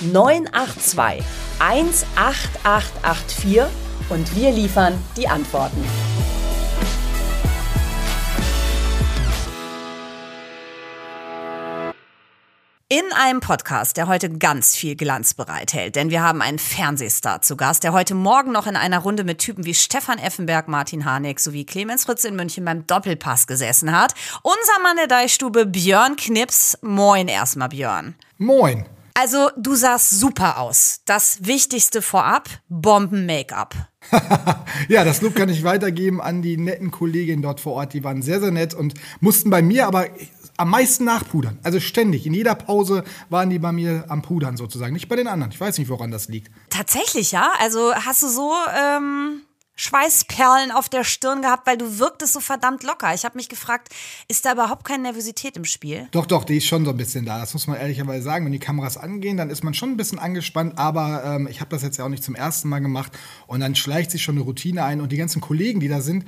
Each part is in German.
982 18884 und wir liefern die Antworten. In einem Podcast, der heute ganz viel Glanz bereithält, denn wir haben einen Fernsehstar zu Gast, der heute Morgen noch in einer Runde mit Typen wie Stefan Effenberg, Martin Harnik sowie Clemens Fritz in München beim Doppelpass gesessen hat. Unser Mann der Deichstube, Björn Knips. Moin erstmal, Björn. Moin. Also, du sahst super aus. Das Wichtigste vorab, Bomben-Make-up. ja, das Lob kann ich weitergeben an die netten Kolleginnen dort vor Ort. Die waren sehr, sehr nett und mussten bei mir aber am meisten nachpudern. Also ständig. In jeder Pause waren die bei mir am Pudern sozusagen. Nicht bei den anderen. Ich weiß nicht, woran das liegt. Tatsächlich, ja? Also hast du so ähm, Schweißperlen auf der Stirn gehabt, weil du wirktest so verdammt locker. Ich habe mich gefragt, ist da überhaupt keine Nervosität im Spiel? Doch, doch, die ist schon so ein bisschen da. Das muss man ehrlicherweise sagen. Wenn die Kameras angehen, dann ist man schon ein bisschen angespannt. Aber ähm, ich habe das jetzt ja auch nicht zum ersten Mal gemacht. Und dann schleicht sich schon eine Routine ein. Und die ganzen Kollegen, die da sind,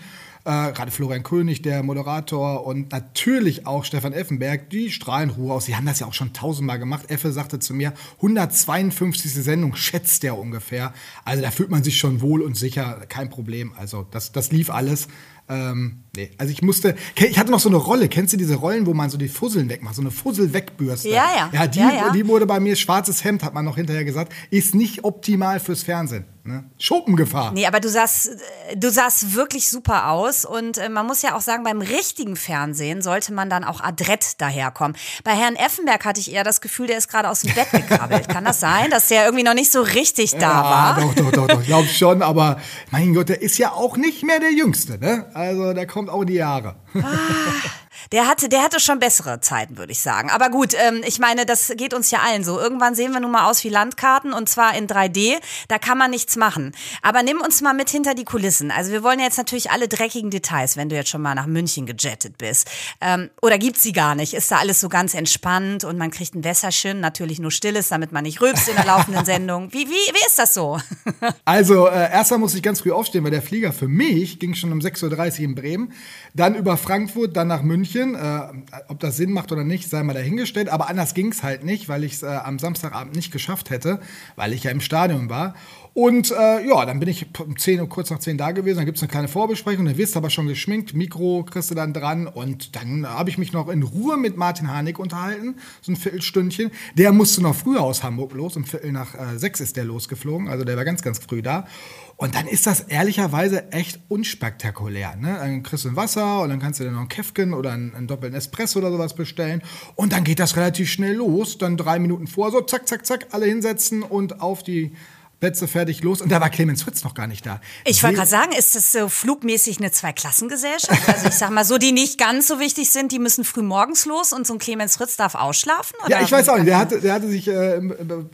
äh, gerade Florian König, der Moderator und natürlich auch Stefan Effenberg, die strahlen Ruhe aus. Sie haben das ja auch schon tausendmal gemacht. Effe sagte zu mir, 152. Sendung schätzt der ungefähr. Also da fühlt man sich schon wohl und sicher, kein Problem. Also das, das lief alles. Ähm, nee. Also ich musste, ich hatte noch so eine Rolle, kennst du diese Rollen, wo man so die Fusseln wegmacht, so eine Fussel-Wegbürste? Ja, ja. Ja, die, ja, ja. die wurde bei mir, schwarzes Hemd, hat man noch hinterher gesagt, ist nicht optimal fürs Fernsehen. Ne? Schuppengefahr. Nee, aber du sahst, du sahst wirklich super aus und äh, man muss ja auch sagen, beim richtigen Fernsehen sollte man dann auch adrett daherkommen. Bei Herrn Effenberg hatte ich eher das Gefühl, der ist gerade aus dem Bett gekrabbelt. Kann das sein, dass der irgendwie noch nicht so richtig da ja, war? Doch, doch, doch, doch, glaub schon, aber mein Gott, der ist ja auch nicht mehr der Jüngste, ne? Also der kommt auch in die Jahre. Ah, der hatte, der hatte schon bessere Zeiten, würde ich sagen. Aber gut, ähm, ich meine, das geht uns ja allen so. Irgendwann sehen wir nun mal aus wie Landkarten und zwar in 3D. Da kann man nichts machen. Aber nimm uns mal mit hinter die Kulissen. Also wir wollen jetzt natürlich alle dreckigen Details, wenn du jetzt schon mal nach München gejettet bist. Ähm, oder gibt's sie gar nicht? Ist da alles so ganz entspannt und man kriegt ein Wässerchen, natürlich nur stilles, damit man nicht rülpst in der laufenden Sendung. Wie, wie, wie ist das so? Also, äh, erstmal muss ich ganz früh aufstehen, weil der Flieger für mich ging schon um 6.30 Uhr in Bremen. Dann über Frankfurt, dann nach München. Äh, ob das Sinn macht oder nicht, sei mal dahingestellt. Aber anders ging es halt nicht, weil ich es äh, am Samstagabend nicht geschafft hätte, weil ich ja im Stadion war. Und äh, ja, dann bin ich um 10 Uhr, kurz nach 10 da gewesen. Dann gibt es eine kleine Vorbesprechung. Dann wirst du aber schon geschminkt. Mikro kriegst du dann dran. Und dann habe ich mich noch in Ruhe mit Martin Harnik unterhalten. So ein Viertelstündchen. Der musste noch früher aus Hamburg los. Um Viertel nach äh, sechs ist der losgeflogen. Also der war ganz, ganz früh da. Und dann ist das ehrlicherweise echt unspektakulär. Ne? Dann kriegst du ein Wasser und dann kannst du dir noch einen Käfken oder einen, einen doppelten Espresso oder sowas bestellen. Und dann geht das relativ schnell los. Dann drei Minuten vor, so zack, zack, zack, alle hinsetzen und auf die Plätze fertig los. Und da war Clemens Fritz noch gar nicht da. Ich wollte gerade sagen, ist das so flugmäßig eine Zweiklassengesellschaft? Also ich sag mal, so die nicht ganz so wichtig sind, die müssen früh morgens los und so ein Clemens Fritz darf ausschlafen? Ja, ich weiß auch nicht. Der hatte, der hatte sich äh,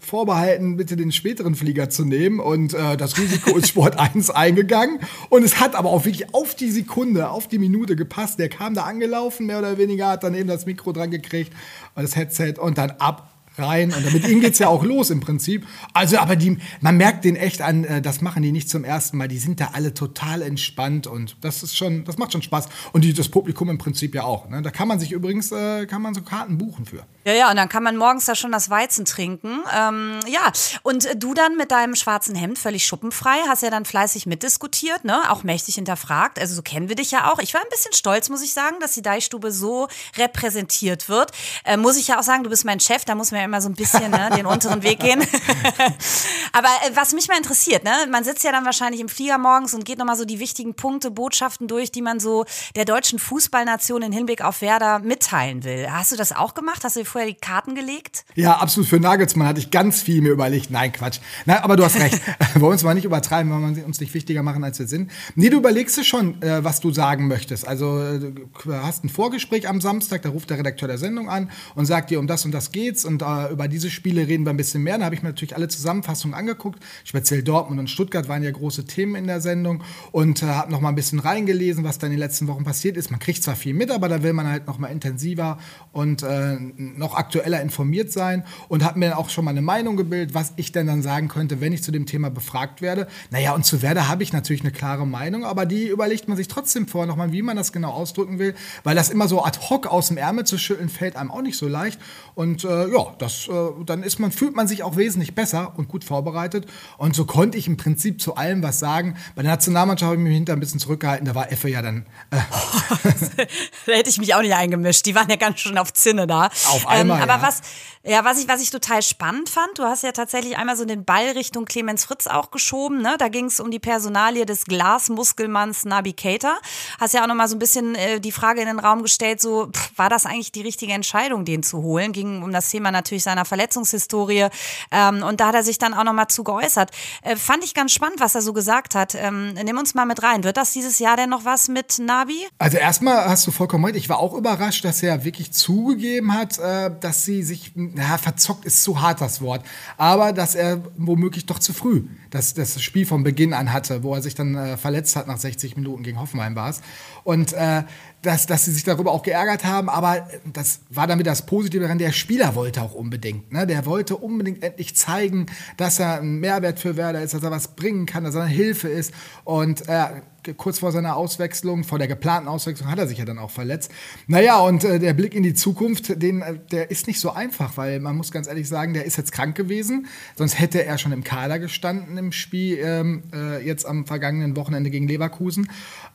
vorbehalten, bitte den späteren Flieger zu nehmen und äh, das Risiko ist Sport 1 eingegangen. Und es hat aber auch wirklich auf die Sekunde, auf die Minute gepasst. Der kam da angelaufen, mehr oder weniger, hat dann eben das Mikro dran gekriegt und das Headset und dann ab rein. Und mit ihnen geht's ja auch los im Prinzip. Also, aber die, man merkt den echt an, äh, das machen die nicht zum ersten Mal. Die sind da alle total entspannt und das ist schon, das macht schon Spaß. Und die, das Publikum im Prinzip ja auch. Ne? Da kann man sich übrigens, äh, kann man so Karten buchen für. Ja, ja, und dann kann man morgens da schon das Weizen trinken. Ähm, ja, und du dann mit deinem schwarzen Hemd völlig schuppenfrei, hast ja dann fleißig mitdiskutiert, ne? Auch mächtig hinterfragt. Also so kennen wir dich ja auch. Ich war ein bisschen stolz, muss ich sagen, dass die Deichstube so repräsentiert wird. Äh, muss ich ja auch sagen, du bist mein Chef, da muss man ja immer so ein bisschen ne, den unteren Weg gehen. Aber äh, was mich mal interessiert, ne, man sitzt ja dann wahrscheinlich im Flieger morgens und geht nochmal so die wichtigen Punkte, Botschaften durch, die man so der deutschen Fußballnation in Hinblick auf Werder mitteilen will. Hast du das auch gemacht? Hast du dir vorher die Karten gelegt? Ja, absolut. Für Nagelsmann hatte ich ganz viel mir überlegt. Nein, Quatsch. Nein, aber du hast recht. wollen uns mal nicht übertreiben, weil wir uns nicht wichtiger machen, als wir sind. Nee, du überlegst dir schon, äh, was du sagen möchtest. Also äh, du hast ein Vorgespräch am Samstag, da ruft der Redakteur der Sendung an und sagt dir, um das und das geht's und äh, über diese Spiele reden wir ein bisschen mehr. Da habe ich mir natürlich alle Zusammenfassungen angeguckt. Speziell Dortmund und Stuttgart waren ja große Themen in der Sendung und äh, habe noch mal ein bisschen reingelesen, was da in den letzten Wochen passiert ist. Man kriegt zwar viel mit, aber da will man halt noch mal intensiver und äh, noch aktueller informiert sein und habe mir auch schon mal eine Meinung gebildet, was ich denn dann sagen könnte, wenn ich zu dem Thema befragt werde. Naja, und zu Werder habe ich natürlich eine klare Meinung, aber die überlegt man sich trotzdem vor nochmal, wie man das genau ausdrücken will, weil das immer so ad hoc aus dem Ärmel zu schütteln fällt einem auch nicht so leicht. Und äh, ja, das, äh, dann ist man, fühlt man sich auch wesentlich besser und gut vorbereitet. Und so konnte ich im Prinzip zu allem was sagen. Bei der Nationalmannschaft habe ich mich hinter ein bisschen zurückgehalten, da war Effe ja dann. Äh, da hätte ich mich auch nicht eingemischt. Die waren ja ganz schön auf Zinne da. Auf einmal. Ähm, aber ja. was, ja, was ich, was ich total spannend fand, du hast ja tatsächlich einmal so den Ball Richtung Clemens Fritz auch geschoben. Ne? Da ging es um die Personalie des Glasmuskelmanns Nabi Keita. Hast ja auch nochmal so ein bisschen äh, die Frage in den Raum gestellt, so pff, war das eigentlich die richtige Entscheidung, den zu holen? Ging um das Thema natürlich seiner Verletzungshistorie. Ähm, und da hat er sich dann auch nochmal zu geäußert. Äh, fand ich ganz spannend, was er so gesagt hat. Ähm, nimm uns mal mit rein. Wird das dieses Jahr denn noch was mit Nabi? Also erstmal hast du vollkommen recht. Ich war auch überrascht, dass er wirklich zugegeben hat, äh, dass sie sich, na, verzockt ist zu hart das Wort, aber dass er womöglich doch zu früh das, das Spiel von Beginn an hatte, wo er sich dann äh, verletzt hat nach 60 Minuten gegen Hoffenheim war es. Und äh, dass, dass sie sich darüber auch geärgert haben, aber das war damit das Positive daran, der Spieler wollte auch unbedingt. Ne? Der wollte unbedingt endlich zeigen, dass er ein Mehrwert für Werder ist, dass er was bringen kann, dass er eine Hilfe ist. Und äh, kurz vor seiner Auswechslung, vor der geplanten Auswechslung, hat er sich ja dann auch verletzt. Naja, und äh, der Blick in die Zukunft, den, äh, der ist nicht so einfach, weil man muss ganz ehrlich sagen, der ist jetzt krank gewesen. Sonst hätte er schon im Kader gestanden im Spiel ähm, äh, jetzt am vergangenen Wochenende gegen Leverkusen.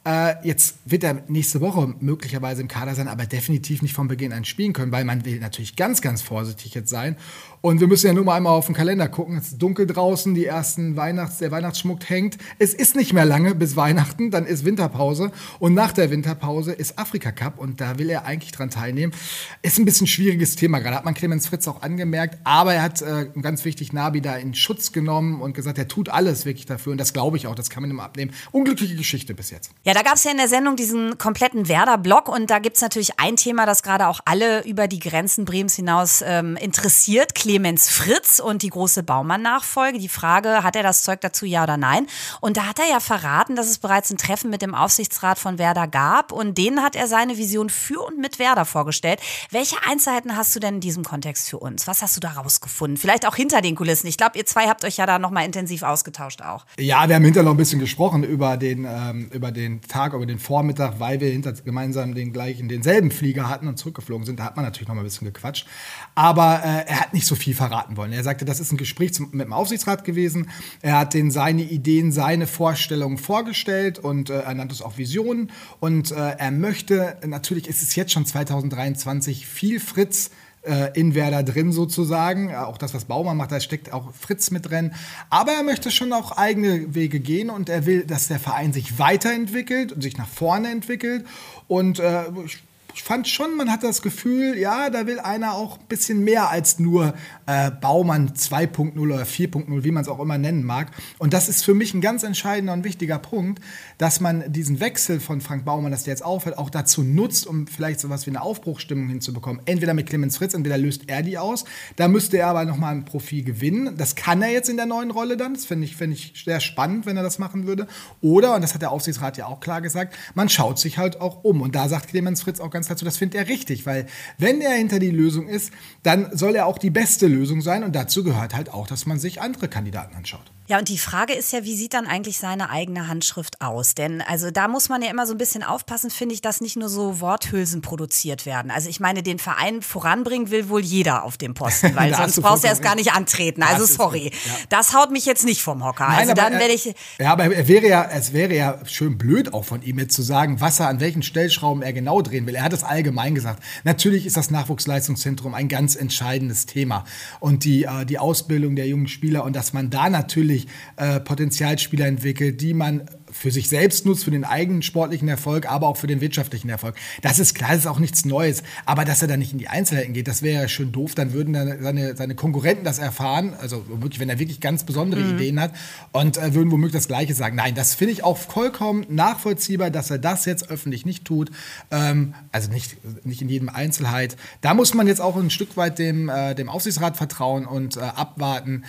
Äh, jetzt wird er nächste Woche möglicherweise im Kader sein, aber definitiv nicht von Beginn an spielen können, weil man will natürlich ganz, ganz vorsichtig jetzt sein. Und wir müssen ja nur mal einmal auf den Kalender gucken. Es ist dunkel draußen, die ersten Weihnachts-, der Weihnachtsschmuck hängt. Es ist nicht mehr lange bis Weihnachten, dann ist Winterpause. Und nach der Winterpause ist Afrika Cup und da will er eigentlich dran teilnehmen. Ist ein bisschen schwieriges Thema gerade, hat man Clemens Fritz auch angemerkt. Aber er hat äh, ganz wichtig Nabi da in Schutz genommen und gesagt, er tut alles wirklich dafür. Und das glaube ich auch, das kann man ihm abnehmen. Unglückliche Geschichte bis jetzt. Ja, da gab es ja in der Sendung diesen kompletten Werder-Block und da gibt es natürlich ein Thema, das gerade auch alle über die Grenzen Bremens hinaus ähm, interessiert. Clemens Fritz und die große Baumann-Nachfolge. Die Frage, hat er das Zeug dazu, ja oder nein? Und da hat er ja verraten, dass es bereits ein Treffen mit dem Aufsichtsrat von Werder gab und denen hat er seine Vision für und mit Werder vorgestellt. Welche Einzelheiten hast du denn in diesem Kontext für uns? Was hast du da rausgefunden? Vielleicht auch hinter den Kulissen. Ich glaube, ihr zwei habt euch ja da nochmal intensiv ausgetauscht auch. Ja, wir haben hinterher noch ein bisschen gesprochen über den, ähm, über den Tag, über den Vormittag, weil wir hinter gemeinsam den gleichen, denselben Flieger hatten und zurückgeflogen sind. Da hat man natürlich noch mal ein bisschen gequatscht. Aber äh, er hat nicht so viel verraten wollen. Er sagte, das ist ein Gespräch zum, mit dem Aufsichtsrat gewesen. Er hat denen seine Ideen, seine Vorstellungen vorgestellt und äh, er nannte es auch Visionen. Und äh, er möchte, natürlich ist es jetzt schon 2023, viel Fritz äh, in Werder drin sozusagen. Auch das, was Baumann macht, da steckt auch Fritz mit drin. Aber er möchte schon auch eigene Wege gehen und er will, dass der Verein sich weiterentwickelt und sich nach vorne entwickelt. Und äh, ich fand schon, man hat das Gefühl, ja, da will einer auch ein bisschen mehr als nur äh, Baumann 2.0 oder 4.0, wie man es auch immer nennen mag. Und das ist für mich ein ganz entscheidender und wichtiger Punkt, dass man diesen Wechsel von Frank Baumann, dass der jetzt aufhört, auch dazu nutzt, um vielleicht so was wie eine Aufbruchstimmung hinzubekommen. Entweder mit Clemens Fritz, entweder löst er die aus. Da müsste er aber nochmal ein Profil gewinnen. Das kann er jetzt in der neuen Rolle dann. Das finde ich, find ich sehr spannend, wenn er das machen würde. Oder, und das hat der Aufsichtsrat ja auch klar gesagt, man schaut sich halt auch um. Und da sagt Clemens Fritz auch ganz dazu, das findet er richtig, weil wenn er hinter die Lösung ist, dann soll er auch die beste Lösung sein. Und dazu gehört halt auch, dass man sich andere Kandidaten anschaut. Ja, und die Frage ist ja, wie sieht dann eigentlich seine eigene Handschrift aus? Denn also da muss man ja immer so ein bisschen aufpassen, finde ich, dass nicht nur so Worthülsen produziert werden. Also ich meine, den Verein voranbringen will wohl jeder auf dem Posten, weil sonst brauchst du erst gar nicht antreten. Also sorry, ja. das haut mich jetzt nicht vom Hocker. Nein, also dann werde ich. Ja, aber er wäre ja, es wäre ja schön blöd auch von ihm jetzt zu sagen, was er an welchen Stellschrauben er genau drehen will. Er hat es allgemein gesagt. Natürlich ist das Nachwuchsleistungszentrum ein ganz entscheidendes Thema und die äh, die Ausbildung der jungen Spieler und dass man da natürlich äh, Potenzialspieler entwickelt, die man für sich selbst nutzt, für den eigenen sportlichen Erfolg, aber auch für den wirtschaftlichen Erfolg. Das ist klar, das ist auch nichts Neues. Aber dass er da nicht in die Einzelheiten geht, das wäre ja schön doof. Dann würden dann seine, seine Konkurrenten das erfahren, also wirklich, wenn er wirklich ganz besondere mhm. Ideen hat und äh, würden womöglich das Gleiche sagen. Nein, das finde ich auch vollkommen nachvollziehbar, dass er das jetzt öffentlich nicht tut. Ähm, also nicht, nicht in jedem Einzelheit. Da muss man jetzt auch ein Stück weit dem, äh, dem Aufsichtsrat vertrauen und äh, abwarten,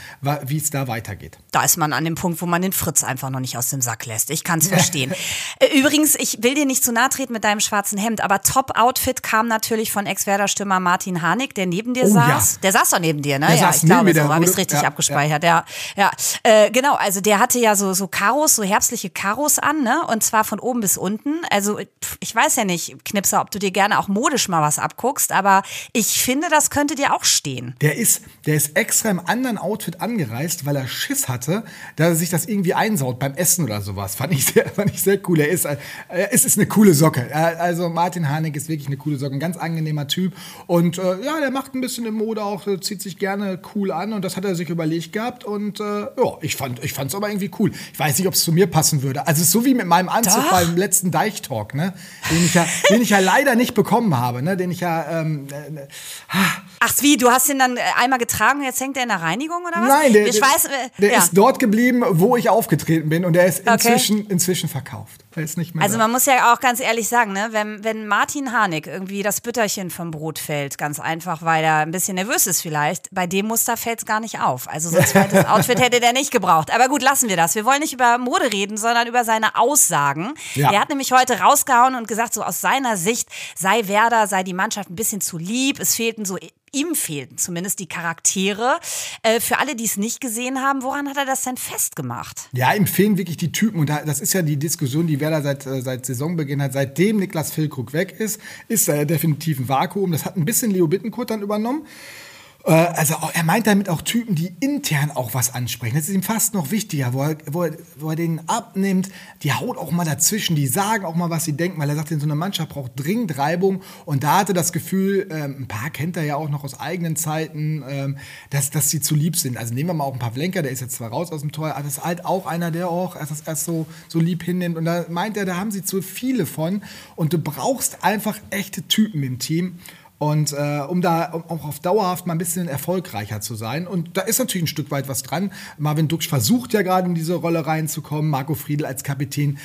wie es da weitergeht. Da ist man an dem Punkt, wo man den Fritz einfach noch nicht aus dem Sack lässt. Ich kann es verstehen. Äh, übrigens, ich will dir nicht zu nahe treten mit deinem schwarzen Hemd, aber Top-Outfit kam natürlich von Ex-Werder-Stürmer Martin Harnik, der neben dir oh, saß. Ja. Der saß doch neben dir, ne? Der ja, ich glaube, so habe ich es richtig ja, abgespeichert. Ja, ja. ja. Äh, genau, also der hatte ja so, so Karos, so herbstliche Karos an, ne? Und zwar von oben bis unten. Also ich weiß ja nicht, Knipser, ob du dir gerne auch modisch mal was abguckst, aber ich finde, das könnte dir auch stehen. Der ist, der ist extra im anderen Outfit angereist, weil er Schiss hatte, dass er sich das irgendwie einsaut beim Essen oder sowas. Fand ich sehr, fand ich sehr cool. Er ist, äh, es ist eine coole Socke. Also Martin Harnik ist wirklich eine coole Socke, ein ganz angenehmer Typ. Und äh, ja, der macht ein bisschen im Mode auch, zieht sich gerne cool an und das hat er sich überlegt gehabt. Und äh, ja, ich fand ich es aber irgendwie cool. Ich weiß nicht, ob es zu mir passen würde. Also so wie mit meinem Anzug Doch. beim letzten Deichtalk, ne? Den ich ja, den ich ja leider nicht bekommen habe, ne? Den ich ja. Ähm, äh, Ach wie, du hast ihn dann äh, einmal getragen und jetzt hängt er in der Reinigung oder was? Nein, der, ich weiß, äh, der ja. ist dort geblieben, wo ich aufgetreten bin und der ist inzwischen, okay. Inzwischen verkauft. Er ist nicht mehr also da. man muss ja auch ganz ehrlich sagen, ne, wenn, wenn Martin Harnik irgendwie das Bütterchen vom Brot fällt, ganz einfach, weil er ein bisschen nervös ist vielleicht, bei dem Muster fällt es gar nicht auf. Also so ein zweites Outfit hätte der nicht gebraucht. Aber gut, lassen wir das. Wir wollen nicht über Mode reden, sondern über seine Aussagen. Ja. Er hat nämlich heute rausgehauen und gesagt, so aus seiner Sicht sei Werder, sei die Mannschaft ein bisschen zu lieb. Es fehlten so ihm fehlten zumindest die Charaktere. Äh, für alle, die es nicht gesehen haben, woran hat er das denn festgemacht? Ja, ihm fehlen wirklich die Typen. Und das ist ja die Diskussion, die Werder seit, äh, seit Saisonbeginn hat. Seitdem Niklas Füllkrug weg ist, ist er definitiv ein Vakuum. Das hat ein bisschen Leo Bittenkurt dann übernommen. Äh, also er meint damit auch Typen, die intern auch was ansprechen. Das ist ihm fast noch wichtiger, wo er, wo er, wo er den abnimmt. Die haut auch mal dazwischen, die sagen auch mal, was sie denken, weil er sagt, so eine Mannschaft braucht dringend Reibung. Und da hatte das Gefühl, ähm, ein paar kennt er ja auch noch aus eigenen Zeiten, ähm, dass, dass sie zu lieb sind. Also nehmen wir mal auch ein paar Vlenker, der ist jetzt zwar raus aus dem Tor, aber das ist halt auch einer, der auch erst, erst so, so lieb hinnimmt. Und da meint er, da haben sie zu viele von. Und du brauchst einfach echte Typen im Team. Und äh, um da auch auf dauerhaft mal ein bisschen erfolgreicher zu sein. Und da ist natürlich ein Stück weit was dran. Marvin Duksch versucht ja gerade in diese Rolle reinzukommen. Marco Friedl als Kapitän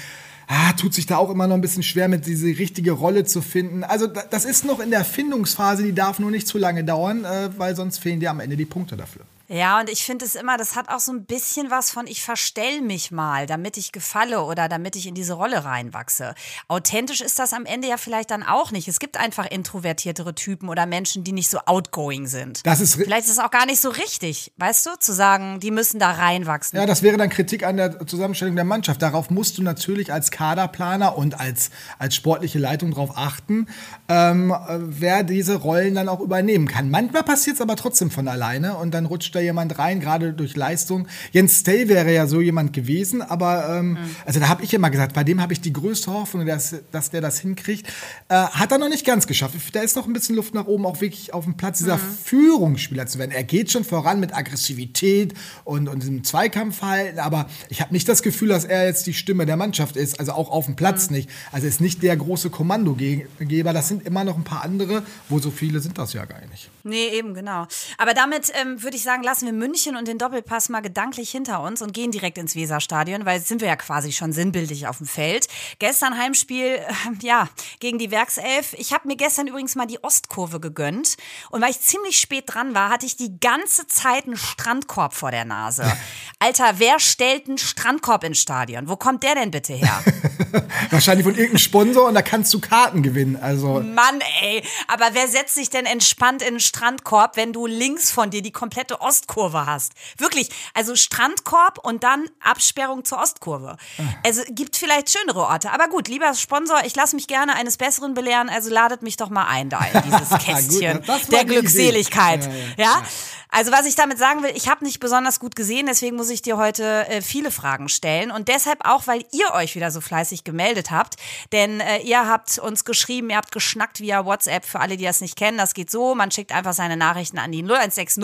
ah, tut sich da auch immer noch ein bisschen schwer, mit diese richtige Rolle zu finden. Also das ist noch in der Findungsphase, die darf nur nicht zu lange dauern, äh, weil sonst fehlen dir am Ende die Punkte dafür. Ja, und ich finde es immer, das hat auch so ein bisschen was von, ich verstell mich mal, damit ich gefalle oder damit ich in diese Rolle reinwachse. Authentisch ist das am Ende ja vielleicht dann auch nicht. Es gibt einfach introvertiertere Typen oder Menschen, die nicht so outgoing sind. Das ist vielleicht ist es auch gar nicht so richtig, weißt du, zu sagen, die müssen da reinwachsen. Ja, das wäre dann Kritik an der Zusammenstellung der Mannschaft. Darauf musst du natürlich als Kaderplaner und als, als sportliche Leitung darauf achten, ähm, wer diese Rollen dann auch übernehmen kann. Manchmal passiert es aber trotzdem von alleine und dann rutscht da jemand rein, gerade durch Leistung. Jens Stay wäre ja so jemand gewesen, aber ähm, mhm. also da habe ich immer gesagt, bei dem habe ich die größte Hoffnung, dass, dass der das hinkriegt. Äh, hat er noch nicht ganz geschafft. Da ist noch ein bisschen Luft nach oben, auch wirklich auf dem Platz dieser mhm. Führungsspieler zu werden. Er geht schon voran mit Aggressivität und, und diesem Zweikampfverhalten, aber ich habe nicht das Gefühl, dass er jetzt die Stimme der Mannschaft ist, also auch auf dem Platz mhm. nicht. Also ist nicht der große Kommandogeber. Das sind immer noch ein paar andere, wo so viele sind das ja gar nicht. Nee, eben, genau. Aber damit ähm, würde ich sagen, lassen wir München und den Doppelpass mal gedanklich hinter uns und gehen direkt ins Weserstadion, weil jetzt sind wir ja quasi schon sinnbildlich auf dem Feld. Gestern Heimspiel, äh, ja, gegen die Werkself. Ich habe mir gestern übrigens mal die Ostkurve gegönnt und weil ich ziemlich spät dran war, hatte ich die ganze Zeit einen Strandkorb vor der Nase. Alter, wer stellt einen Strandkorb ins Stadion? Wo kommt der denn bitte her? Wahrscheinlich von irgendeinem Sponsor und da kannst du Karten gewinnen. Also Mann, ey, aber wer setzt sich denn entspannt in einen Strandkorb, wenn du links von dir die komplette Ostkurve hast? Wirklich, also Strandkorb und dann Absperrung zur Ostkurve. Also gibt vielleicht schönere Orte, aber gut, lieber Sponsor, ich lasse mich gerne eines Besseren belehren, also ladet mich doch mal ein da in dieses Kästchen gut, der Glückseligkeit. ja, ja, ja. Also was ich damit sagen will, ich habe nicht besonders gut gesehen, deswegen muss ich dir heute äh, viele Fragen stellen und deshalb auch, weil ihr euch wieder so fleißig gemeldet habt, denn äh, ihr habt uns geschrieben, ihr habt geschnackt via WhatsApp für alle, die das nicht kennen. Das geht so, man schickt einfach seine Nachrichten an die 0160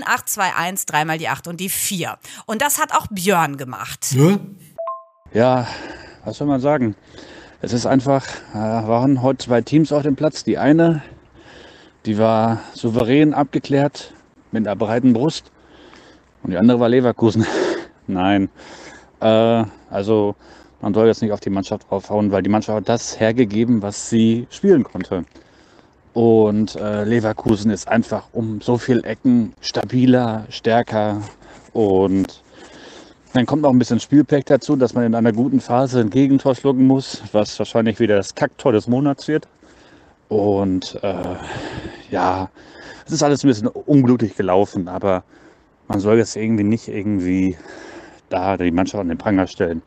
9821 dreimal die 8 und die 4. Und das hat auch Björn gemacht. Ja? Ja, was soll man sagen? Es ist einfach, äh, waren heute zwei Teams auf dem Platz. Die eine, die war souverän abgeklärt mit einer breiten Brust. Und die andere war Leverkusen. Nein. Äh, also man soll jetzt nicht auf die Mannschaft draufhauen, weil die Mannschaft hat das hergegeben, was sie spielen konnte. Und äh, Leverkusen ist einfach um so viel Ecken stabiler, stärker und dann kommt noch ein bisschen Spielpech dazu, dass man in einer guten Phase ein Gegentor schlucken muss, was wahrscheinlich wieder das Kacktor des Monats wird. Und äh, ja, es ist alles ein bisschen unglücklich gelaufen, aber man soll jetzt irgendwie nicht irgendwie da die Mannschaft an den Pranger stellen.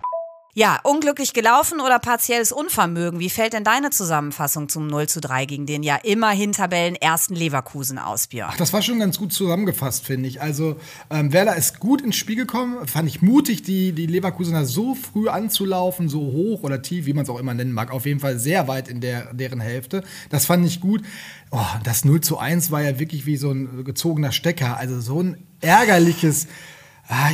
Ja, unglücklich gelaufen oder partielles Unvermögen. Wie fällt denn deine Zusammenfassung zum 0 zu 3 gegen den ja immerhin Tabellen ersten Leverkusen aus, Björn? Ach, das war schon ganz gut zusammengefasst, finde ich. Also ähm, Werder ist gut ins Spiel gekommen. Fand ich mutig, die, die Leverkusener so früh anzulaufen, so hoch oder tief, wie man es auch immer nennen mag. Auf jeden Fall sehr weit in der, deren Hälfte. Das fand ich gut. Oh, das 0 zu 1 war ja wirklich wie so ein gezogener Stecker. Also so ein ärgerliches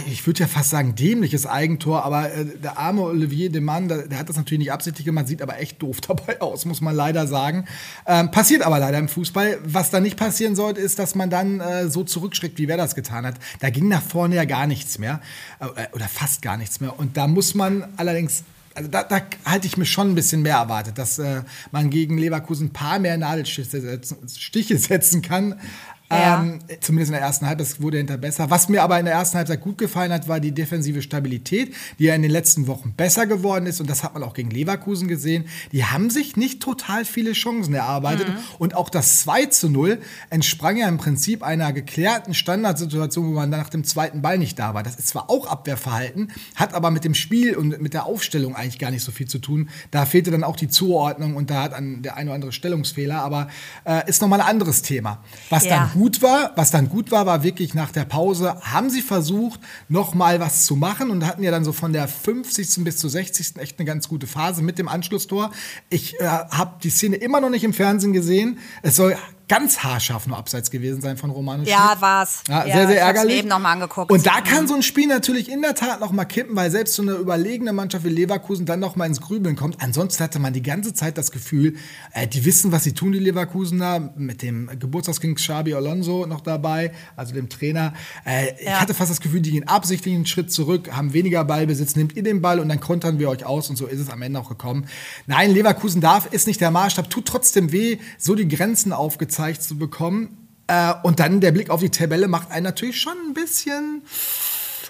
ich würde ja fast sagen, dämliches Eigentor, aber äh, der arme Olivier Demann, der, der, hat das natürlich nicht absichtlich gemacht, sieht aber echt doof dabei aus, muss man leider sagen. Ähm, passiert aber leider im Fußball. Was da nicht passieren sollte, ist, dass man dann äh, so zurückschreckt, wie wer das getan hat. Da ging nach vorne ja gar nichts mehr äh, oder fast gar nichts mehr. Und da muss man allerdings also da, da halte ich mir schon ein bisschen mehr erwartet, dass äh, man gegen Leverkusen ein paar mehr Nadelstiche setzen, Stiche setzen kann, ja. Ähm, zumindest in der ersten Halbzeit wurde er hinter besser. Was mir aber in der ersten Halbzeit gut gefallen hat, war die defensive Stabilität, die ja in den letzten Wochen besser geworden ist. Und das hat man auch gegen Leverkusen gesehen. Die haben sich nicht total viele Chancen erarbeitet. Mhm. Und auch das 2 zu 0 entsprang ja im Prinzip einer geklärten Standardsituation, wo man dann nach dem zweiten Ball nicht da war. Das ist zwar auch Abwehrverhalten, hat aber mit dem Spiel und mit der Aufstellung eigentlich gar nicht so viel zu tun. Da fehlte dann auch die Zuordnung und da hat an der eine oder andere Stellungsfehler. Aber äh, ist nochmal ein anderes Thema. Was ja. dann gut war, was dann gut war, war wirklich nach der Pause, haben sie versucht, noch mal was zu machen und hatten ja dann so von der 50. bis zur 60. echt eine ganz gute Phase mit dem Anschlusstor. Ich äh, habe die Szene immer noch nicht im Fernsehen gesehen. Es soll ganz haarscharf nur abseits gewesen sein von Romano Schmidt. Ja, war's. Ja, ja, sehr, sehr ärgerlich. eben noch mal angeguckt. Und da kann so ein Spiel natürlich in der Tat noch mal kippen, weil selbst so eine überlegene Mannschaft wie Leverkusen dann noch mal ins Grübeln kommt. Ansonsten hatte man die ganze Zeit das Gefühl, äh, die wissen, was sie tun, die Leverkusener, mit dem Geburtstagskind Xabi Alonso noch dabei, also dem Trainer. Äh, ja. Ich hatte fast das Gefühl, die gehen absichtlich einen Schritt zurück, haben weniger Ballbesitz, nimmt ihr den Ball und dann kontern wir euch aus und so ist es am Ende auch gekommen. Nein, Leverkusen darf, ist nicht der Maßstab, tut trotzdem weh, so die Grenzen aufgezeigt zu bekommen äh, und dann der Blick auf die Tabelle macht einen natürlich schon ein bisschen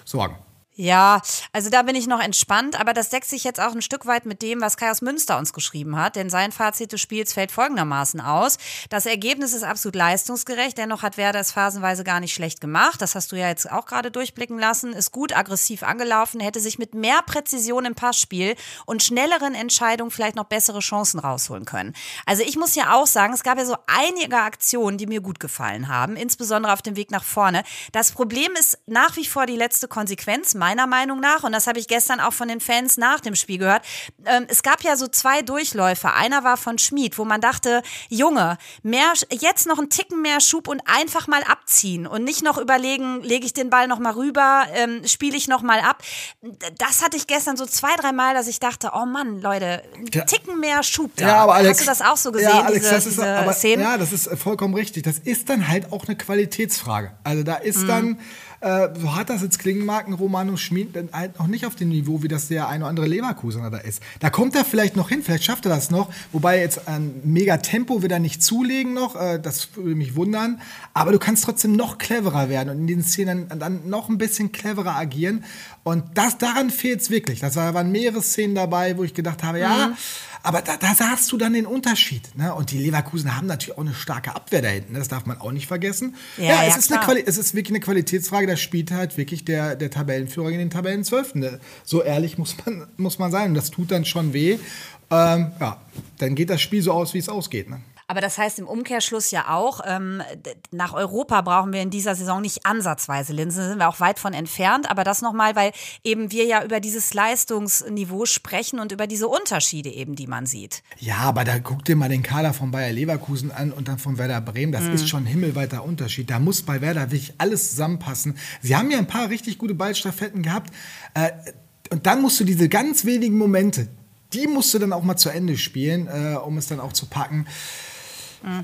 Sorgen. Ja, also da bin ich noch entspannt, aber das deckt sich jetzt auch ein Stück weit mit dem, was Kai aus Münster uns geschrieben hat, denn sein Fazit des Spiels fällt folgendermaßen aus. Das Ergebnis ist absolut leistungsgerecht, dennoch hat Werder es phasenweise gar nicht schlecht gemacht. Das hast du ja jetzt auch gerade durchblicken lassen, ist gut aggressiv angelaufen, hätte sich mit mehr Präzision im Passspiel und schnelleren Entscheidungen vielleicht noch bessere Chancen rausholen können. Also ich muss ja auch sagen, es gab ja so einige Aktionen, die mir gut gefallen haben, insbesondere auf dem Weg nach vorne. Das Problem ist nach wie vor die letzte Konsequenz meiner Meinung nach, und das habe ich gestern auch von den Fans nach dem Spiel gehört, ähm, es gab ja so zwei Durchläufe. Einer war von Schmid, wo man dachte, Junge, mehr, jetzt noch einen Ticken mehr Schub und einfach mal abziehen und nicht noch überlegen, lege ich den Ball noch mal rüber, ähm, spiele ich noch mal ab. Das hatte ich gestern so zwei, drei Mal, dass ich dachte, oh Mann, Leute, einen Ticken mehr Schub da. Ja, aber Alex, Hast du das auch so gesehen, ja, Alex, diese, das ist, diese aber, Szenen? Ja, das ist vollkommen richtig. Das ist dann halt auch eine Qualitätsfrage. Also da ist mhm. dann äh, so hat das jetzt klingen mag, Romano Schmid halt noch nicht auf dem Niveau, wie das der ein oder andere Leverkusener da ist. Da kommt er vielleicht noch hin, vielleicht schafft er das noch, wobei jetzt ein mega Tempo wird er nicht zulegen noch, äh, das würde mich wundern, aber du kannst trotzdem noch cleverer werden und in diesen Szenen dann noch ein bisschen cleverer agieren und das, daran fehlt es wirklich. Das waren mehrere Szenen dabei, wo ich gedacht habe, ja, mhm aber da, da sahst du dann den Unterschied. Ne? Und die Leverkusen haben natürlich auch eine starke Abwehr da hinten. Ne? Das darf man auch nicht vergessen. Ja, ja, es, ja, ist eine es ist wirklich eine Qualitätsfrage. Da spielt halt wirklich der, der Tabellenführer in den Tabellenzwölften. Ne? So ehrlich muss man, muss man sein. Und das tut dann schon weh. Ähm, ja, dann geht das Spiel so aus, wie es ausgeht. Ne? Aber das heißt im Umkehrschluss ja auch, ähm, nach Europa brauchen wir in dieser Saison nicht ansatzweise Linsen, da sind wir auch weit von entfernt. Aber das nochmal, weil eben wir ja über dieses Leistungsniveau sprechen und über diese Unterschiede eben, die man sieht. Ja, aber da guck dir mal den Kader von Bayer Leverkusen an und dann von Werder Bremen. Das mhm. ist schon ein himmelweiter Unterschied. Da muss bei Werder wirklich alles zusammenpassen. Sie haben ja ein paar richtig gute Ballstaffetten gehabt. Äh, und dann musst du diese ganz wenigen Momente, die musst du dann auch mal zu Ende spielen, äh, um es dann auch zu packen.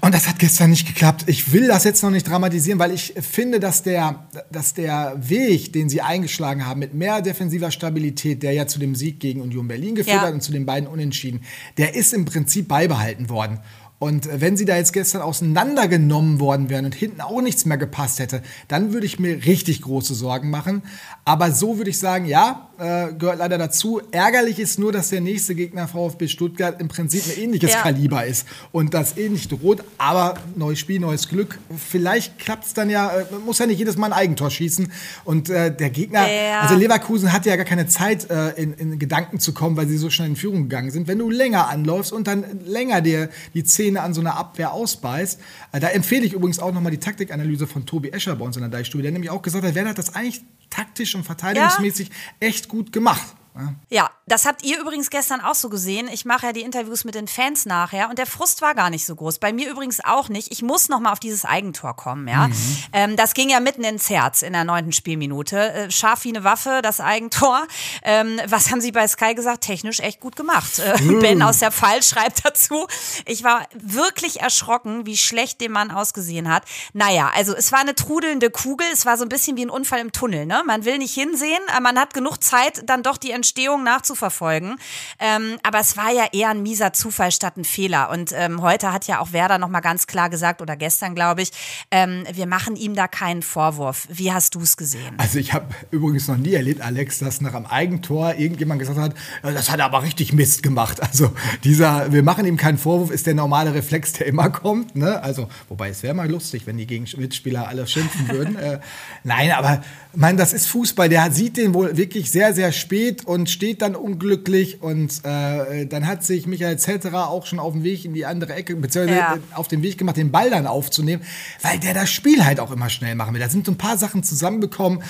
Und das hat gestern nicht geklappt. Ich will das jetzt noch nicht dramatisieren, weil ich finde, dass der, dass der Weg, den sie eingeschlagen haben, mit mehr defensiver Stabilität, der ja zu dem Sieg gegen Union Berlin geführt Ja. hat und zu den beiden Unentschieden, der ist im Prinzip beibehalten worden. Und äh, wenn sie da jetzt gestern auseinandergenommen worden wären und hinten auch nichts mehr gepasst hätte, dann würde ich mir richtig große Sorgen machen. Aber so würde ich sagen, ja, äh, gehört leider dazu. Ärgerlich ist nur, dass der nächste Gegner VfB Stuttgart im Prinzip ein ähnliches Ja. Kaliber ist und das ähnlich droht. Aber neues Spiel, neues Glück. Vielleicht klappt es dann ja, äh, man muss ja nicht jedes Mal ein Eigentor schießen. Und äh, der Gegner, Ja. also Leverkusen hatte ja gar keine Zeit, äh, in, in Gedanken zu kommen, weil sie so schnell in Führung gegangen sind. Wenn du länger anläufst und dann länger dir die Zähne an so einer Abwehr ausbeißt, äh, da empfehle ich übrigens auch nochmal die Taktikanalyse von Tobi Escher bei uns in der Deichstube, der nämlich auch gesagt hat, Werder hat das eigentlich taktisch und verteidigungsmäßig echt gut gemacht. Ja. Ja, das habt ihr übrigens gestern auch so gesehen. Ich mache ja die Interviews mit den Fans nachher und der Frust war gar nicht so groß. Bei mir übrigens auch nicht. Ich muss noch mal auf dieses Eigentor kommen, ja. Ähm, das ging ja mitten ins Herz in der neunten Spielminute. Äh, scharf wie eine Waffe, das Eigentor. Ähm, was haben sie bei Sky gesagt? Technisch echt gut gemacht. Äh, Ben aus der Fall schreibt dazu. Ich war wirklich erschrocken, wie schlecht der Mann ausgesehen hat. Naja, also es war eine trudelnde Kugel. Es war so ein bisschen wie ein Unfall im Tunnel. Ne? Man will nicht hinsehen, aber man hat genug Zeit, dann doch die Entstehung nachzuverfolgen. Ähm, aber es war ja eher ein mieser Zufall statt ein Fehler. Und ähm, heute hat ja auch Werder nochmal ganz klar gesagt, oder gestern, glaube ich, ähm, wir machen ihm da keinen Vorwurf. Wie hast du es gesehen? Also ich habe übrigens noch nie erlebt, Alex, dass nach einem Eigentor irgendjemand gesagt hat, "Ja, das hat er aber richtig Mist gemacht. Also dieser, wir machen ihm keinen Vorwurf, ist der normale Reflex, der immer kommt. Ne? Also, wobei es wäre mal lustig, wenn die gegen Mitspieler alle schimpfen würden. äh, nein, aber mein, das ist Fußball. Der sieht den wohl wirklich sehr, sehr spät und steht dann unglücklich. Und äh, dann hat sich Michael Zetterer auch schon auf dem Weg in die andere Ecke, beziehungsweise Ja. auf den Weg gemacht, den Ball dann aufzunehmen, weil der das Spiel halt auch immer schnell machen will. Da sind so ein paar Sachen zusammengekommen.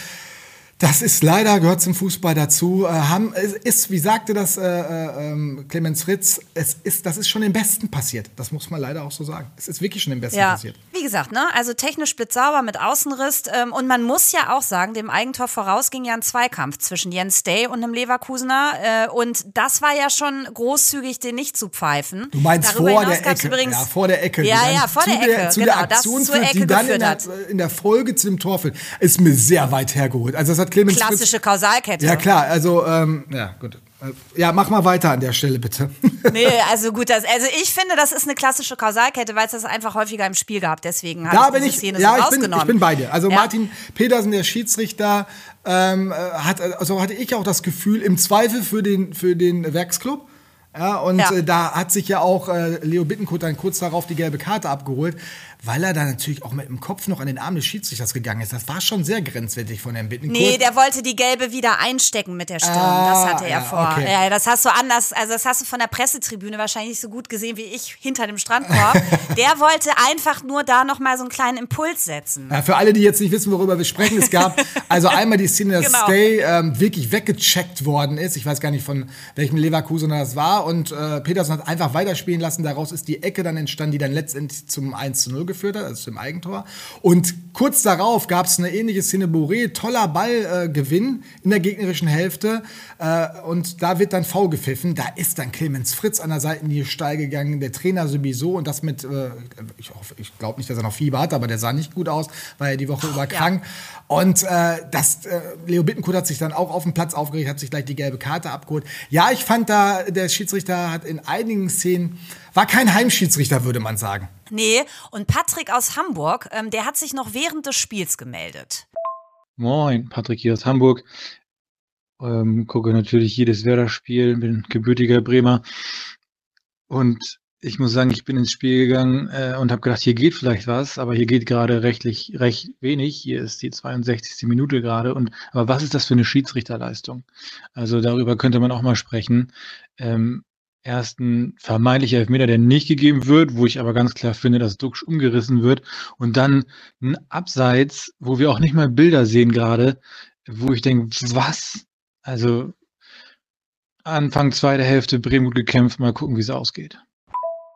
Das ist leider, gehört zum Fußball dazu. Äh, haben, es ist, wie sagte das äh, äh, ähm, Clemens Fritz, es ist, das ist schon den Besten passiert. Das muss man leider auch so sagen. Es ist wirklich schon den Besten Ja, passiert. wie gesagt, ne, also technisch blitzsauber mit Außenriss. Ähm, und man muss ja auch sagen, dem Eigentor voraus ging ja ein Zweikampf zwischen Jens Day und einem Leverkusener. Äh, und das war ja schon großzügig, den nicht zu pfeifen. Du meinst Darüber vor der Ecke. Übrigens, ja, vor der Ecke. Ja, ja, vor der Ecke. zu genau, der Aktion das zur Ecke die dann in der, in der Folge zu dem Tor führt. Ist mir sehr weit hergeholt. Also das hat Clemens Fritz Klassische Kausalkette. Ja, klar, also, ähm, ja, gut. Äh, Ja, mach mal weiter an der Stelle, bitte. Nee, also gut, das, also ich finde, das ist eine klassische Kausalkette, weil es das einfach häufiger im Spiel gab. Deswegen habe Da ich bin diese ich, Szene ja, so ich bin, rausgenommen. ich bin bei dir. Also Ja. Martin Petersen, der Schiedsrichter, ähm, äh, hat, also hatte ich auch das Gefühl, im Zweifel für den, für den Werksclub. Ja, und Ja. Äh, da hat sich ja auch äh, Leo Bittenkurt dann kurz darauf die gelbe Karte abgeholt, weil er da natürlich auch mit dem Kopf noch an den Arm des Schiedsrichters gegangen ist. Das war schon sehr grenzwertig von Herrn Bittenkurt. Nee, der wollte die gelbe wieder einstecken mit der Stirn. Ah, das hatte er ja, vor. okay. Ja, das hast du anders, also das hast du von der Pressetribüne wahrscheinlich nicht so gut gesehen wie ich hinter dem Strandkorb. der wollte einfach nur da nochmal so einen kleinen Impuls setzen. Ja, für alle, die jetzt nicht wissen, worüber wir sprechen, es gab also einmal die Szene, dass Genau. Stay ähm, wirklich weggecheckt worden ist. Ich weiß gar nicht, von welchem Leverkusener das war. Und äh, Peterson hat einfach weiterspielen lassen. Daraus ist die Ecke dann entstanden, die dann letztendlich zum 1 zu 0 geführt hat, also zum Eigentor. Und kurz darauf gab es eine ähnliche Szene. Boré, toller Ballgewinn äh, in der gegnerischen Hälfte. Äh, und da wird dann faul gepfiffen. Da ist dann Clemens Fritz an der Seitenlinie steil gegangen. Der Trainer sowieso. Und das mit, äh, ich, ich glaube nicht, dass er noch Fieber hat, aber der sah nicht gut aus, weil er die Woche über krank. Und äh, das, äh, Leo Bittenkurt hat sich dann auch auf dem Platz aufgeregt, hat sich gleich die gelbe Karte abgeholt. Ja, ich fand da, der Schiedsrichter hat in einigen Szenen, war kein Heimschiedsrichter, würde man sagen. Nee, und Patrick aus Hamburg, ähm, der hat sich noch während des Spiels gemeldet. Moin, Patrick hier aus Hamburg. Ähm, gucke natürlich jedes Werder-Spiel, bin gebürtiger Bremer. Und ich muss sagen, ich bin ins Spiel gegangen äh, und habe gedacht, hier geht vielleicht was, aber hier geht gerade rechtlich recht wenig. Hier ist die 62. Minute gerade. Und aber was ist das für eine Schiedsrichterleistung? Also darüber könnte man auch mal sprechen. Ähm, erst ein vermeintlicher Elfmeter, der nicht gegeben wird, wo ich aber ganz klar finde, dass Duxch umgerissen wird. Und dann ein Abseits, wo wir auch nicht mal Bilder sehen gerade, wo ich denke, was? Also Anfang zweite Hälfte Bremen gut gekämpft, mal gucken, wie es ausgeht.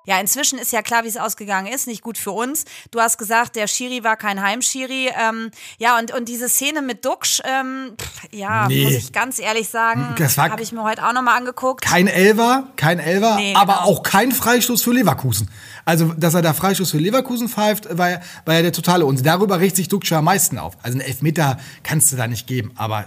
Ja, inzwischen ist ja klar, wie es ausgegangen ist. Nicht gut für uns. Du hast gesagt, der Schiri war kein Heimschiri. Ähm, ja, und, und diese Szene mit Duxch, ähm, ja, Nee. muss ich ganz ehrlich sagen, habe ich mir heute auch nochmal angeguckt. Kein Elver, kein Elver, Nee, aber genau. auch kein Freistoß für Leverkusen. Also, dass er da Freistoß für Leverkusen pfeift, war, ja- war ja der totale Unsinn. Darüber richtet sich Duxch am meisten auf. Also, einen Elfmeter kannst du da nicht geben, aber äh,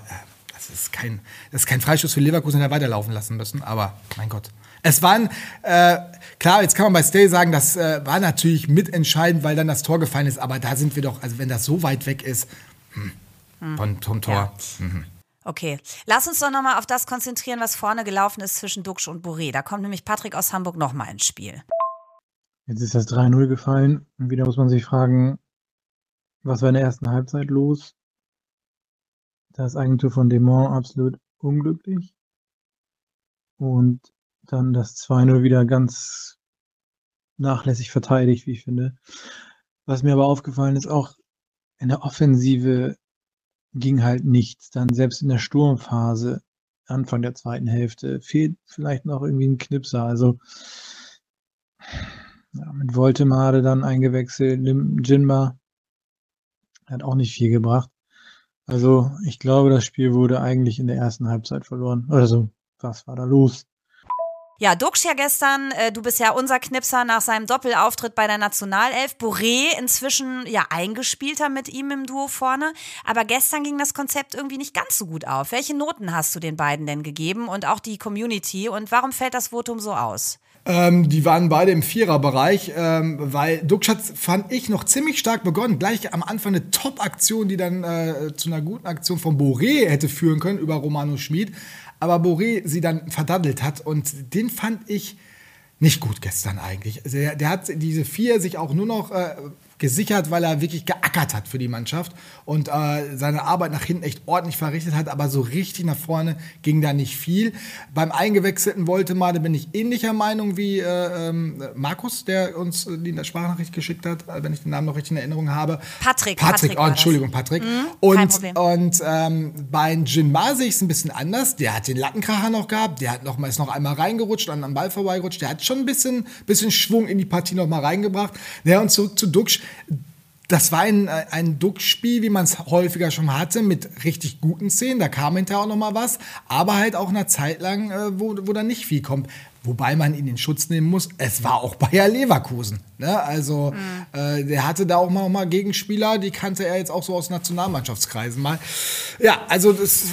das ist kein, das ist kein Freistoß für Leverkusen, der weiterlaufen lassen müssen. Aber, mein Gott. Es waren, äh, klar, jetzt kann man bei Stay sagen, das äh, war natürlich mitentscheidend, weil dann das Tor gefallen ist, aber da sind wir doch, also wenn das so weit weg ist, hm, von, vom Tor. Mhm. Okay, lass uns doch nochmal auf das konzentrieren, was vorne gelaufen ist zwischen Duxch und Boré. Da kommt nämlich Patrick aus Hamburg nochmal ins Spiel. Jetzt ist das 3-0 gefallen. Und wieder muss man sich fragen, was war in der ersten Halbzeit los? Das Eigentor von Demont absolut unglücklich. Und dann das 2-0 wieder ganz nachlässig verteidigt, wie ich finde. Was mir aber aufgefallen ist, auch in der Offensive ging halt nichts. Dann selbst in der Sturmphase, Anfang der zweiten Hälfte, fehlt vielleicht noch irgendwie ein Knipser. Also ja, mit Voltemade dann eingewechselt, Jinma hat auch nicht viel gebracht. Also ich glaube, das Spiel wurde eigentlich in der ersten Halbzeit verloren. Oder so, was war da los? Ja, Duxch ja gestern, äh, du bist ja unser Knipser nach seinem Doppelauftritt bei der Nationalelf. Boré inzwischen ja eingespielter mit ihm im Duo vorne. Aber gestern ging das Konzept irgendwie nicht ganz so gut auf. Welche Noten hast du den beiden denn gegeben und auch die Community? Und warum fällt das Votum so aus? Ähm, die waren beide im Viererbereich, ähm, weil Duxchatz fand ich noch ziemlich stark begonnen. Gleich am Anfang eine Top-Aktion, die dann äh, zu einer guten Aktion von Boré hätte führen können über Romano Schmid. Aber Boré sie dann verdaddelt hat und den fand ich nicht gut gestern eigentlich. Also der, der hat diese vier sich auch nur noch äh, gesichert, weil er wirklich geackert hat für die Mannschaft und äh, seine Arbeit nach hinten echt ordentlich verrichtet hat, aber so richtig nach vorne ging da nicht viel. Beim eingewechselten Woltemade bin ich ähnlicher Meinung wie äh, ähm, Markus, der uns die Sprachnachricht geschickt hat, äh, wenn ich den Namen noch richtig in Erinnerung habe. Patrick, Patrick, Patrick oh. Entschuldigung, Patrick. kein und und ähm, bei Jinma sehe ich es ein bisschen anders. Der hat den Lattenkracher noch gehabt, der hat noch mal, ist noch einmal reingerutscht, an am Ball vorbeigerutscht. Der hat schon ein bisschen, bisschen Schwung in die Partie noch mal reingebracht. Ja, und zurück zu Duxch. Das war ein, ein Duck-Spiel, wie man es häufiger schon hatte, mit richtig guten Szenen. Da kam hinterher auch noch mal was. Aber halt auch eine Zeit lang, äh, wo, wo da nicht viel kommt. Wobei man ihn in Schutz nehmen muss, es war auch Bayer Leverkusen. Ne? Also äh, der hatte da auch mal, mal Gegenspieler, die kannte er jetzt auch so aus Nationalmannschaftskreisen mal. Ja, also das,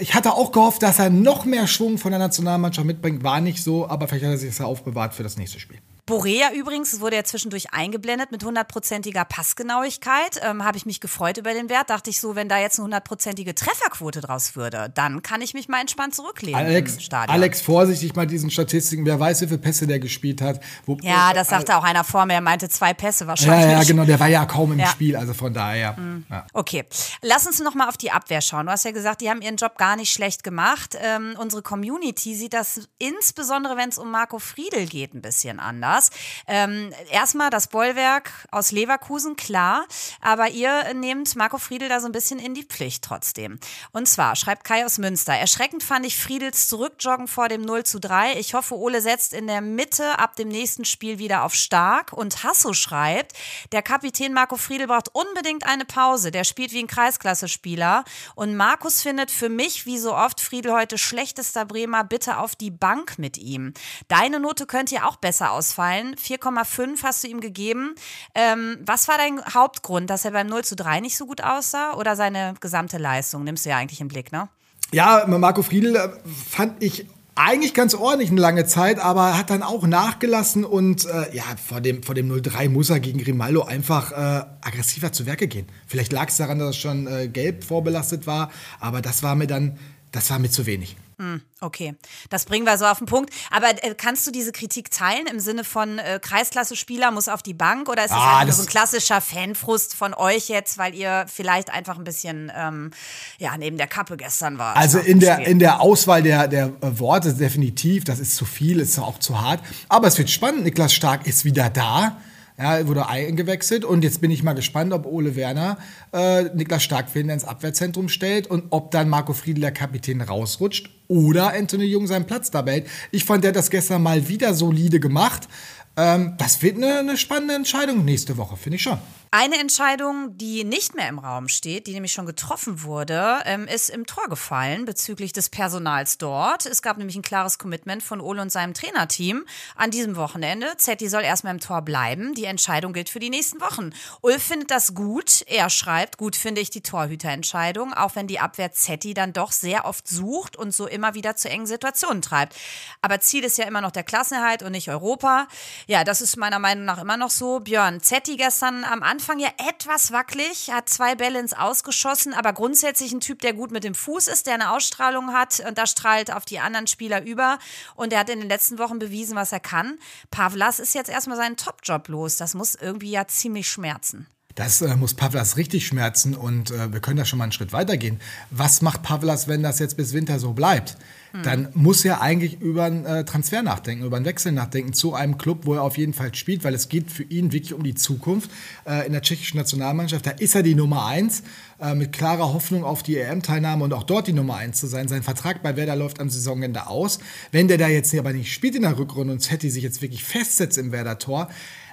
ich hatte auch gehofft, dass er noch mehr Schwung von der Nationalmannschaft mitbringt. War nicht so, aber vielleicht hat er sich das ja aufbewahrt für das nächste Spiel. Borea übrigens, es wurde ja zwischendurch eingeblendet mit hundertprozentiger Passgenauigkeit. Ähm, Habe ich mich gefreut über den Wert. Dachte ich so, wenn da jetzt eine hundertprozentige Trefferquote draus würde, dann kann ich mich mal entspannt zurücklehnen Alex, Stadion. Alex, vorsichtig mal diesen Statistiken. Wer weiß, wie viele Pässe der gespielt hat. Wo, ja, das sagte auch einer vor mir. Er meinte zwei Pässe wahrscheinlich. Ja, ja, genau. Der war ja kaum im Ja. Spiel, also von daher. Ja. Okay, lass uns noch mal auf die Abwehr schauen. Du hast ja gesagt, die haben ihren Job gar nicht schlecht gemacht. Ähm, unsere Community sieht das insbesondere, wenn es um Marco Friedel geht, ein bisschen anders. Ähm, erstmal das Bollwerk aus Leverkusen, klar, aber ihr nehmt Marco Friedel da so ein bisschen in die Pflicht trotzdem. Und zwar schreibt Kai aus Münster, erschreckend fand ich Friedels Zurückjoggen vor dem 0 zu 3. Ich hoffe, Ole setzt in der Mitte ab dem nächsten Spiel wieder auf stark. Und Hasso schreibt, der Kapitän Marco Friedel braucht unbedingt eine Pause. Der spielt wie ein Kreisklasse-Spieler. Und Markus findet für mich, wie so oft, Friedel heute schlechtester Bremer, bitte auf die Bank mit ihm. Deine Note könnte ja auch besser ausfallen. 4,5 hast du ihm gegeben. Ähm, was war dein Hauptgrund, dass er beim 0 zu 3 nicht so gut aussah? Oder seine gesamte Leistung? Nimmst du ja eigentlich im Blick, ne? Ja, Marco Friedl äh, fand ich eigentlich ganz ordentlich eine lange Zeit, aber hat dann auch nachgelassen und äh, ja, vor dem, vor dem 0-3 muss er gegen Grimaldo einfach äh, aggressiver zu Werke gehen. Vielleicht lag es daran, dass er schon äh, gelb vorbelastet war, aber das war mir dann, das war mir zu wenig. Okay, das bringen wir so auf den Punkt. Aber äh, kannst du diese Kritik teilen im Sinne von äh, Kreisklasse-Spieler muss auf die Bank oder ist das Ah, einfach das- so ein klassischer Fanfrust von euch jetzt, weil ihr vielleicht einfach ein bisschen ähm, ja neben der Kappe gestern wart? Also in der, in der Auswahl der, der äh, Worte definitiv, das ist zu viel, ist auch zu hart. Aber es wird spannend. Niklas Stark ist wieder da. Ja, wurde eingewechselt und jetzt bin ich mal gespannt, ob Ole Werner äh, Niklas Stark wieder ins Abwehrzentrum stellt und ob dann Marco Friedl, der Kapitän, rausrutscht oder Anthony Jung seinen Platz da behält. Ich fand, der hat das gestern mal wieder solide gemacht. Ähm, das wird eine, eine spannende Entscheidung nächste Woche, finde ich schon. Eine Entscheidung, die nicht mehr im Raum steht, die nämlich schon getroffen wurde, ähm, ist im Tor gefallen bezüglich des Personals dort. Es gab nämlich ein klares Commitment von Ole und seinem Trainerteam an diesem Wochenende. Zetti soll erstmal im Tor bleiben. Die Entscheidung gilt für die nächsten Wochen. Ulf findet das gut. Er schreibt, gut finde ich die Torhüterentscheidung, auch wenn die Abwehr Zetti dann doch sehr oft sucht und so immer wieder zu engen Situationen treibt. Aber Ziel ist ja immer noch der Klassenerhalt und nicht Europa. Ja, das ist meiner Meinung nach immer noch so. Björn, Zetti gestern am Anfang Anfang ja etwas wackelig, hat zwei Bälle ins Ausgeschossen, aber grundsätzlich ein Typ, der gut mit dem Fuß ist, der eine Ausstrahlung hat und da strahlt auf die anderen Spieler über. Und er hat in den letzten Wochen bewiesen, was er kann. Pavlas ist jetzt erstmal seinen Top-Job los. Das muss irgendwie ja ziemlich schmerzen. Das äh, muss Pavlas richtig schmerzen und äh, wir können da schon mal einen Schritt weitergehen. Was macht Pavlas, wenn das jetzt bis Winter so bleibt? Hm. Dann muss er eigentlich über einen äh, Transfer nachdenken, über einen Wechsel nachdenken zu einem Club, wo er auf jeden Fall spielt, weil es geht für ihn wirklich um die Zukunft äh, in der tschechischen Nationalmannschaft. Da ist er die Nummer eins äh, mit klarer Hoffnung auf die EM-Teilnahme und auch dort die Nummer eins zu sein. Sein Vertrag bei Werder läuft am Saisonende aus. Wenn der da jetzt aber nicht spielt in der Rückrunde und Zetti sich jetzt wirklich festsetzt im Werder-Tor,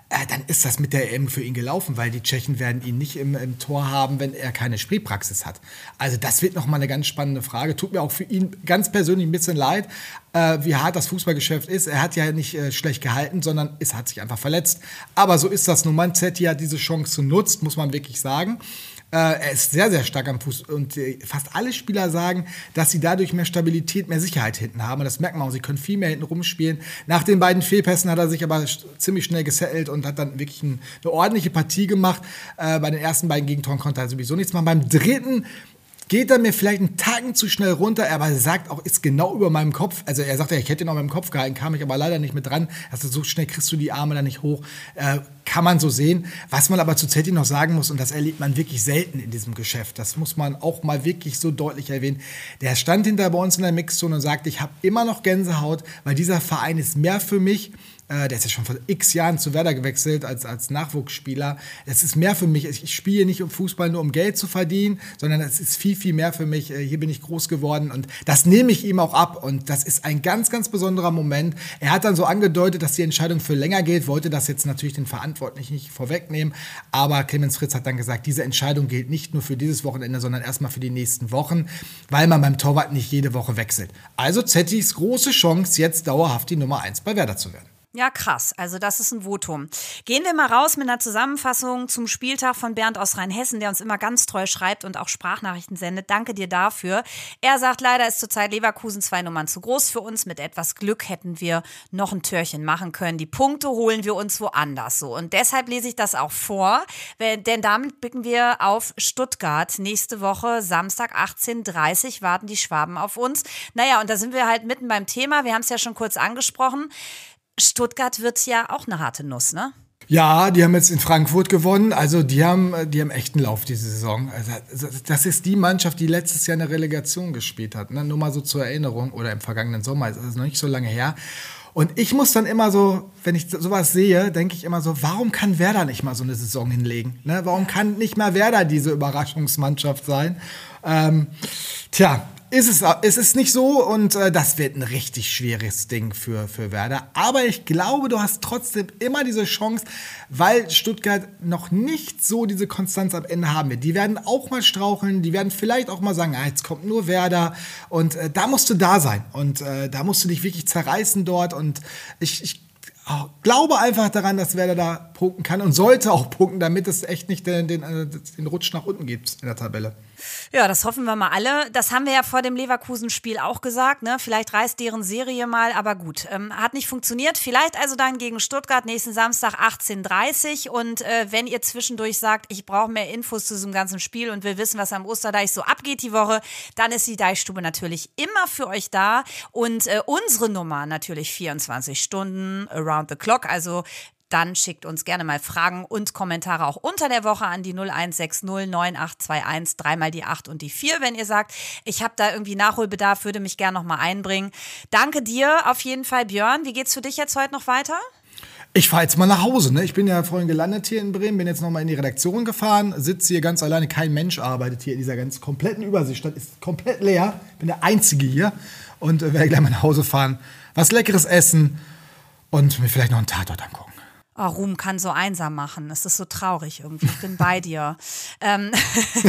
äh, dann ist das mit der EM für ihn gelaufen, weil die Tschechen werden ihn nicht im, im Tor haben, wenn er keine Spielpraxis hat. Also das wird nochmal eine ganz spannende Frage. Tut mir auch für ihn ganz persönlich ein bisschen leid, äh, wie hart das Fußballgeschäft ist. Er hat ja nicht äh, schlecht gehalten, sondern es hat sich einfach verletzt. Aber so ist das nun mal. Zetti hat diese Chance genutzt, muss man wirklich sagen. Äh, er ist sehr, sehr stark am Fuß und äh, fast alle Spieler sagen, dass sie dadurch mehr Stabilität, mehr Sicherheit hinten haben. Und das merkt man auch. Sie können viel mehr hinten rumspielen. Nach den beiden Fehlpässen hat er sich aber ziemlich schnell gesettelt und hat dann wirklich ein, eine ordentliche Partie gemacht. Äh, bei den ersten beiden Gegentoren konnte er sowieso nichts machen. Beim dritten geht er mir vielleicht einen Tagen zu schnell runter, aber er sagt auch, ist genau über meinem Kopf. Also er sagt ja, ich hätte ihn auch meinem Kopf gehalten, kam ich aber leider nicht mit dran. Also so schnell kriegst du die Arme da nicht hoch. Äh, kann man so sehen. Was man aber zu Zetti noch sagen muss, und das erlebt man wirklich selten in diesem Geschäft, das muss man auch mal wirklich so deutlich erwähnen. Der stand hinter bei uns in der Mixzone und sagte, ich habe immer noch Gänsehaut, weil dieser Verein ist mehr für mich äh, der ist ja schon vor x Jahren zu Werder gewechselt als, als Nachwuchsspieler. Es ist mehr für mich. Ich spiele nicht um Fußball nur um Geld zu verdienen, sondern es ist viel, viel mehr für mich. Äh, hier bin ich groß geworden und das nehme ich ihm auch ab. Und das ist ein ganz, ganz besonderer Moment. Er hat dann so angedeutet, dass die Entscheidung für länger geht, wollte das jetzt natürlich den Verantwortlichen nicht vorwegnehmen. Aber Clemens Fritz hat dann gesagt, diese Entscheidung gilt nicht nur für dieses Wochenende, sondern erstmal für die nächsten Wochen, weil man beim Torwart nicht jede Woche wechselt. Also Zettis große Chance, jetzt dauerhaft die Nummer 1 bei Werder zu werden. Ja, krass. Also das ist ein Votum. Gehen wir mal raus mit einer Zusammenfassung zum Spieltag von Bernd aus Rheinhessen, der uns immer ganz treu schreibt und auch Sprachnachrichten sendet. Danke dir dafür. Er sagt, leider ist zurzeit Leverkusen zwei Nummern zu groß für uns. Mit etwas Glück hätten wir noch ein Türchen machen können. Die Punkte holen wir uns woanders so. Und deshalb lese ich das auch vor, denn damit blicken wir auf Stuttgart. Nächste Woche, Samstag 18.30 warten die Schwaben auf uns. Naja, und da sind wir halt mitten beim Thema. Wir haben es ja schon kurz angesprochen. Stuttgart wird ja auch eine harte Nuss, ne? Ja, die haben jetzt in Frankfurt gewonnen. Also die haben, die haben echten Lauf diese Saison. Also das ist die Mannschaft, die letztes Jahr eine Relegation gespielt hat. Ne? Nur mal so zur Erinnerung oder im vergangenen Sommer. Das ist noch nicht so lange her. Und ich muss dann immer so, wenn ich sowas sehe, denke ich immer so, warum kann Werder nicht mal so eine Saison hinlegen? Ne? Warum kann nicht mal Werder diese Überraschungsmannschaft sein? Ähm, tja, ist es, ist nicht so und äh, das wird ein richtig schweres Ding für, für Werder. Aber ich glaube, du hast trotzdem immer diese Chance, weil Stuttgart noch nicht so diese Konstanz am Ende haben wird. Die werden auch mal straucheln, die werden vielleicht auch mal sagen, ah, jetzt kommt nur Werder und äh, da musst du da sein und äh, da musst du dich wirklich zerreißen dort und ich, ich glaube einfach daran, dass Werder da punkten kann und sollte auch punkten, damit es echt nicht den, den, äh, den Rutsch nach unten gibt in der Tabelle. Ja, das hoffen wir mal alle. Das haben wir ja vor dem Leverkusen-Spiel auch gesagt. Ne? Vielleicht reißt deren Serie mal, aber gut. Ähm, hat nicht funktioniert. Vielleicht also dann gegen Stuttgart nächsten Samstag 18.30 Und äh, wenn ihr zwischendurch sagt, ich brauche mehr Infos zu diesem ganzen Spiel und will wissen, was am Osterdeich so abgeht die Woche, dann ist die Deichstube natürlich immer für euch da. Und äh, unsere Nummer natürlich 24 Stunden around the clock. Also dann schickt uns gerne mal Fragen und Kommentare auch unter der Woche an die 0160 9821, dreimal die 8 und die 4, wenn ihr sagt, ich habe da irgendwie Nachholbedarf, würde mich gerne nochmal einbringen. Danke dir auf jeden Fall, Björn. Wie geht's für dich jetzt heute noch weiter? Ich fahre jetzt mal nach Hause. Ne? Ich bin ja vorhin gelandet hier in Bremen, bin jetzt nochmal in die Redaktion gefahren, sitze hier ganz alleine. Kein Mensch arbeitet hier in dieser ganz kompletten Übersicht. Das ist komplett leer. Bin der Einzige hier und äh, werde gleich mal nach Hause fahren, was Leckeres essen und mir vielleicht noch einen Tatort angucken. Oh, Ruhm kann so einsam machen. Es ist so traurig irgendwie. Ich bin bei dir. Ähm,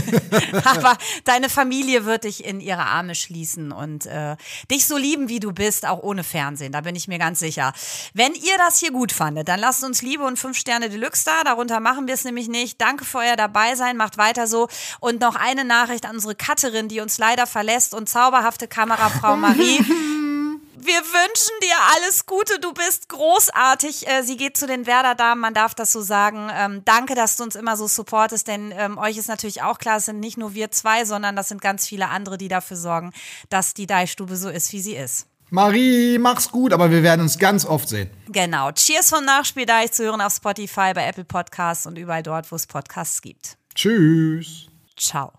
aber deine Familie wird dich in ihre Arme schließen und äh, dich so lieben, wie du bist, auch ohne Fernsehen. Da bin ich mir ganz sicher. Wenn ihr das hier gut fandet, dann lasst uns Liebe und fünf Sterne Deluxe da. Darunter machen wir es nämlich nicht. Danke für euer Dabeisein. Macht weiter so. Und noch eine Nachricht an unsere Cutterin, die uns leider verlässt und zauberhafte Kamerafrau Marie. Wir wünschen dir alles Gute. Du bist großartig. Äh, sie geht zu den Werder-Damen, man darf das so sagen. Ähm, danke, dass du uns immer so supportest, denn ähm, euch ist natürlich auch klar, es sind nicht nur wir zwei, sondern das sind ganz viele andere, die dafür sorgen, dass die Deichstube so ist, wie sie ist. Marie, mach's gut, aber wir werden uns ganz oft sehen. Genau. Cheers vom Nachspiel, Deich zu hören auf Spotify, bei Apple Podcasts und überall dort, wo es Podcasts gibt. Tschüss. Ciao.